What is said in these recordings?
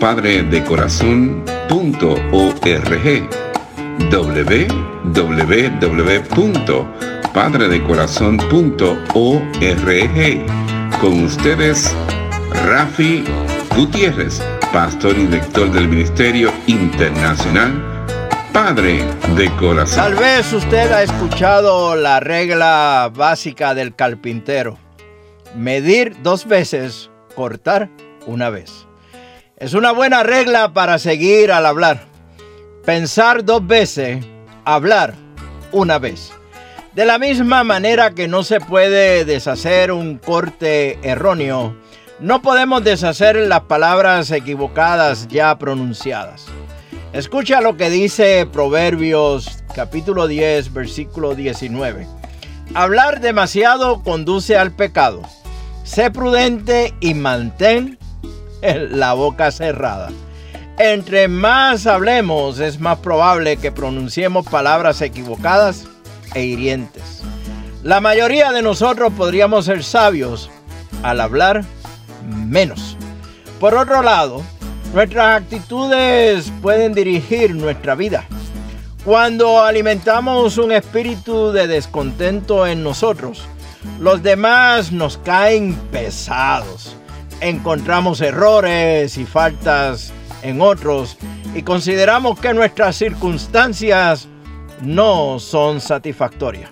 www.padredecorazon.org www.padredecorazon.org Con ustedes, Rafi Gutiérrez, pastor y director del Ministerio Internacional Padre de Corazón. Tal vez usted ha escuchado la regla básica del carpintero medir dos veces, cortar una vez. Es una buena regla para seguir al hablar. Pensar dos veces, hablar una vez. De la misma manera que no se puede deshacer un corte erróneo, no podemos deshacer las palabras equivocadas ya pronunciadas. Escucha lo que dice Proverbios capítulo 10, versículo 19. Hablar demasiado conduce al pecado Sé prudente y mantén la boca cerrada. Entre más hablemos, es más probable que pronunciemos palabras equivocadas e hirientes. La mayoría de nosotros podríamos ser sabios al hablar menos. Por otro lado, nuestras actitudes pueden dirigir nuestra vida. Cuando alimentamos un espíritu de descontento en nosotros, los demás nos caen pesados. Encontramos errores y faltas en otros y consideramos que nuestras circunstancias no son satisfactorias.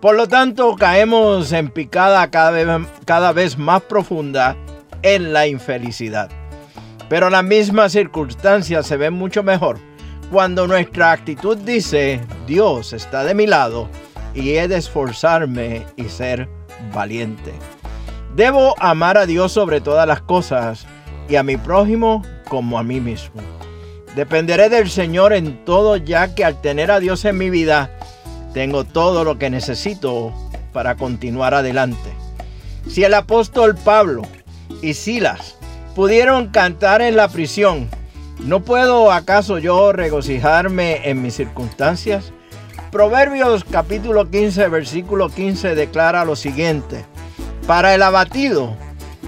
Por lo tanto, caemos en picada cada vez, cada vez más profunda en la infelicidad. Pero las mismas circunstancias se ven mucho mejor cuando nuestra actitud dice, Dios está de mi lado y he de esforzarme y ser valiente. Debo amar a Dios sobre todas las cosas y a mi prójimo como a mí mismo. Dependeré del Señor en todo ya que al tener a Dios en mi vida, tengo todo lo que necesito para continuar adelante. Si el apóstol Pablo y Silas pudieron cantar en la prisión, ¿no puedo acaso yo regocijarme en mis circunstancias? Proverbios capítulo 15, versículo 15 declara lo siguiente. Para el abatido,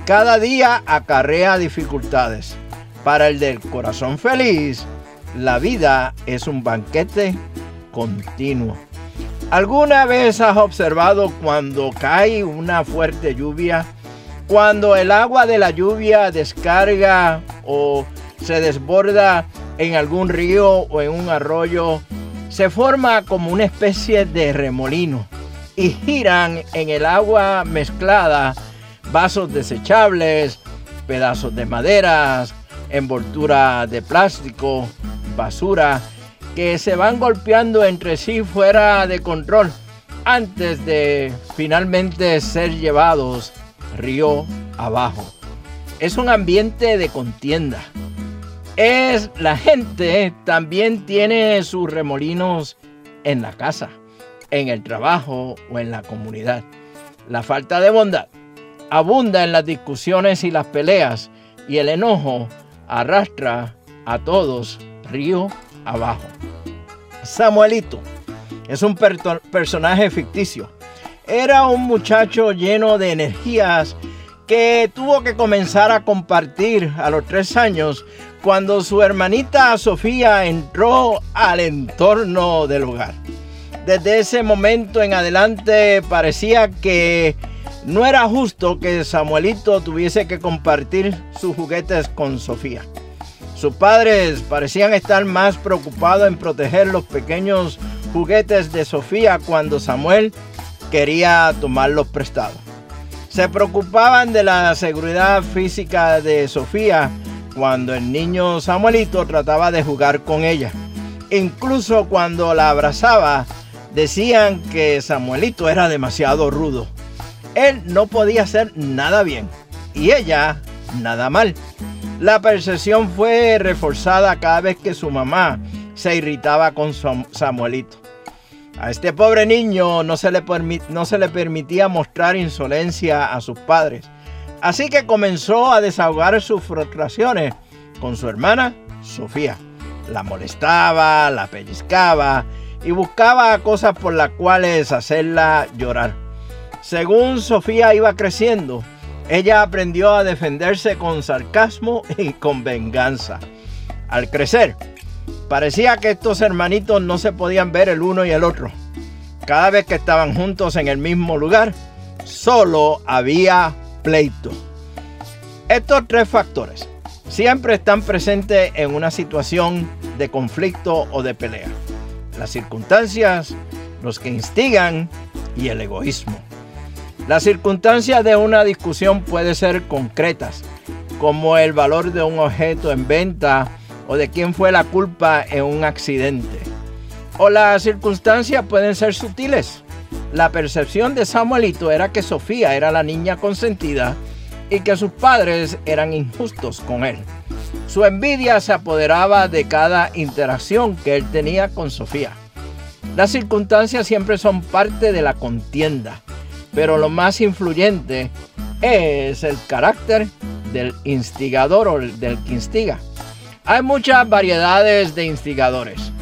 cada día acarrea dificultades. Para el del corazón feliz, la vida es un banquete continuo. ¿Alguna vez has observado cuando cae una fuerte lluvia? Cuando el agua de la lluvia descarga o se desborda en algún río o en un arroyo se forma como una especie de remolino y giran en el agua mezclada vasos desechables, pedazos de maderas, envoltura de plástico, basura, que se van golpeando entre sí fuera de control antes de finalmente ser llevados río abajo. Es un ambiente de contienda, es la gente también tiene sus remolinos en la casa, en el trabajo o en la comunidad. La falta de bondad abunda en las discusiones y las peleas y el enojo arrastra a todos río abajo. Samuelito es un personaje ficticio. Era un muchacho lleno de energías que tuvo que comenzar a compartir a los tres años cuando su hermanita Sofía entró al entorno del hogar. Desde ese momento en adelante parecía que no era justo que Samuelito tuviese que compartir sus juguetes con Sofía. Sus padres parecían estar más preocupados en proteger los pequeños juguetes de Sofía cuando Samuel quería tomarlos prestados. Se preocupaban de la seguridad física de Sofía cuando el niño Samuelito trataba de jugar con ella. Incluso cuando la abrazaba, decían que Samuelito era demasiado rudo. Él no podía hacer nada bien y ella nada mal. La percepción fue reforzada cada vez que su mamá se irritaba con Samuelito. A este pobre niño no se, le no se le permitía mostrar insolencia a sus padres. Así que comenzó a desahogar sus frustraciones con su hermana Sofía. La molestaba, la pellizcaba y buscaba cosas por las cuales hacerla llorar. Según Sofía iba creciendo, ella aprendió a defenderse con sarcasmo y con venganza. Al crecer, parecía que estos hermanitos no se podían ver el uno y el otro. Cada vez que estaban juntos en el mismo lugar, solo había pleito. Estos tres factores siempre están presentes en una situación de conflicto o de pelea. Las circunstancias, los que instigan y el egoísmo. Las circunstancias de una discusión pueden ser concretas, como el valor de un objeto en venta o de quién fue la culpa en un accidente. O las circunstancias pueden ser sutiles. La percepción de Samuelito era que Sofía era la niña consentida y que sus padres eran injustos con él. Su envidia se apoderaba de cada interacción que él tenía con Sofía. Las circunstancias siempre son parte de la contienda pero lo más influyente es el carácter del instigador o del que instiga. Hay muchas variedades de instigadores.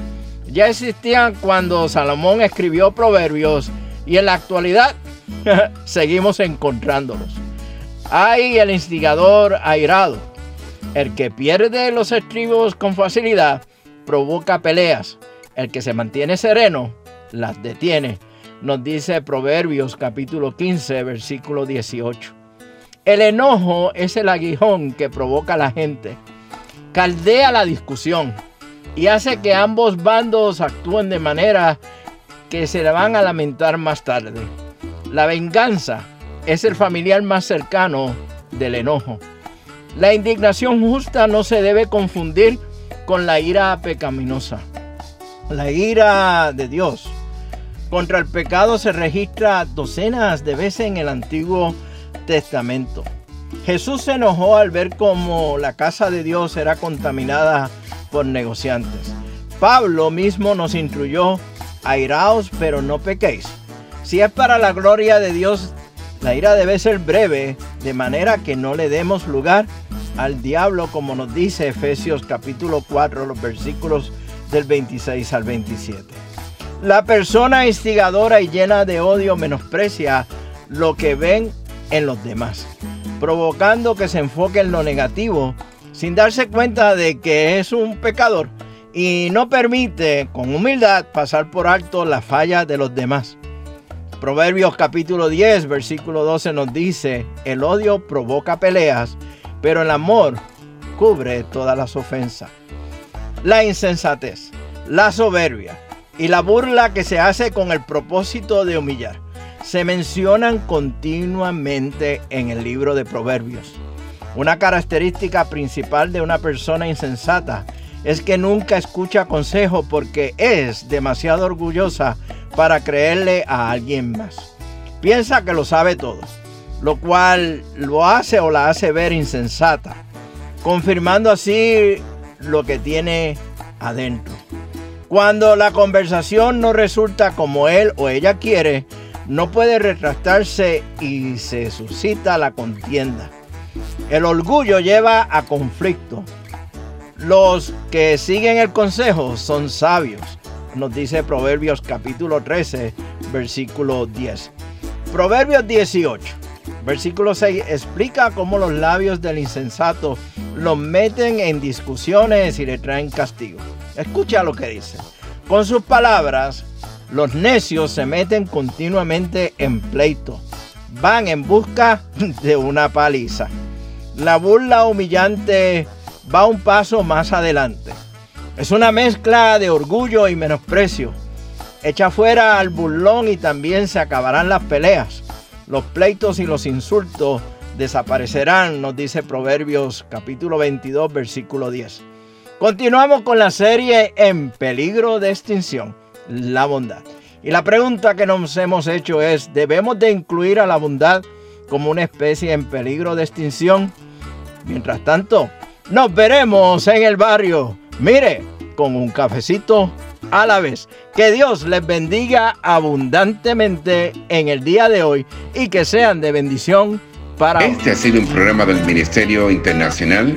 Ya existían cuando Salomón escribió proverbios y en la actualidad seguimos encontrándolos. Hay el instigador airado. El que pierde los estribos con facilidad provoca peleas. El que se mantiene sereno las detiene nos dice Proverbios capítulo 15, versículo 18. El enojo es el aguijón que provoca a la gente, caldea la discusión y hace que ambos bandos actúen de manera que se le van a lamentar más tarde. La venganza es el familiar más cercano del enojo. La indignación justa no se debe confundir con la ira pecaminosa. La ira de Dios contra el pecado se registra docenas de veces en el Antiguo Testamento. Jesús se enojó al ver cómo la casa de Dios era contaminada por negociantes. Pablo mismo nos instruyó, airaos pero no pequéis. Si es para la gloria de Dios, la ira debe ser breve, de manera que no le demos lugar al diablo, como nos dice Efesios capítulo 4, los versículos del 26 al 27. La persona instigadora y llena de odio menosprecia lo que ven en los demás, provocando que se enfoque en lo negativo sin darse cuenta de que es un pecador y no permite con humildad pasar por alto las fallas de los demás. Proverbios capítulo 10, versículo 12 nos dice, el odio provoca peleas, pero el amor cubre todas las ofensas. La insensatez, la soberbia, y la burla que se hace con el propósito de humillar se mencionan continuamente en el libro de Proverbios. Una característica principal de una persona insensata es que nunca escucha consejo porque es demasiado orgullosa para creerle a alguien más. Piensa que lo sabe todo, lo cual lo hace o la hace ver insensata, confirmando así lo que tiene adentro. Cuando la conversación no resulta como él o ella quiere, no puede retractarse y se suscita la contienda. El orgullo lleva a conflicto. Los que siguen el consejo son sabios, nos dice Proverbios capítulo 13, versículo 10. Proverbios 18, versículo 6 explica cómo los labios del insensato los meten en discusiones y le traen castigo. Escucha lo que dice. Con sus palabras, los necios se meten continuamente en pleito. Van en busca de una paliza. La burla humillante va un paso más adelante. Es una mezcla de orgullo y menosprecio. Echa fuera al burlón y también se acabarán las peleas. Los pleitos y los insultos desaparecerán, nos dice Proverbios capítulo 22, versículo 10. Continuamos con la serie En peligro de extinción, la bondad. Y la pregunta que nos hemos hecho es, ¿debemos de incluir a la bondad como una especie en peligro de extinción? Mientras tanto, nos veremos en el barrio. Mire, con un cafecito a la vez. Que Dios les bendiga abundantemente en el día de hoy y que sean de bendición para... Este ha sido un programa del Ministerio Internacional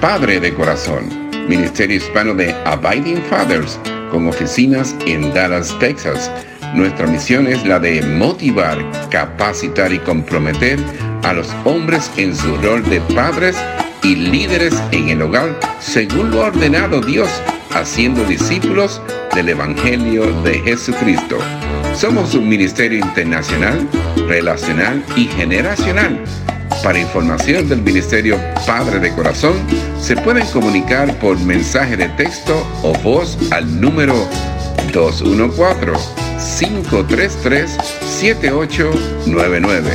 Padre de Corazón Ministerio Hispano de Abiding Fathers, con oficinas en Dallas, Texas. Nuestra misión es la de motivar, capacitar y comprometer a los hombres en su rol de padres y líderes en el hogar, según lo ha ordenado Dios, haciendo discípulos del Evangelio de Jesucristo. Somos un ministerio internacional, relacional y generacional para información del Ministerio Padre de Corazón, se pueden comunicar por mensaje de texto o voz al número 214-533-7899.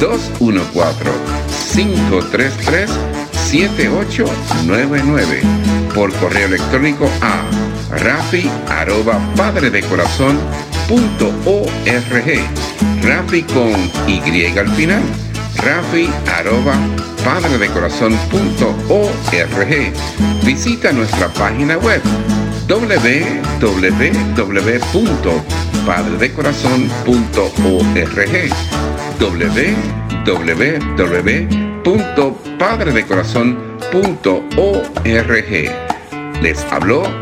214-533-7899. Por correo electrónico a rafi arroba padre de corazón punto org. Rafi con Y al final rafi arroba padredecorazon.org. Visita nuestra página web www.padredecorazon.org www.padredecorazon.org Les habló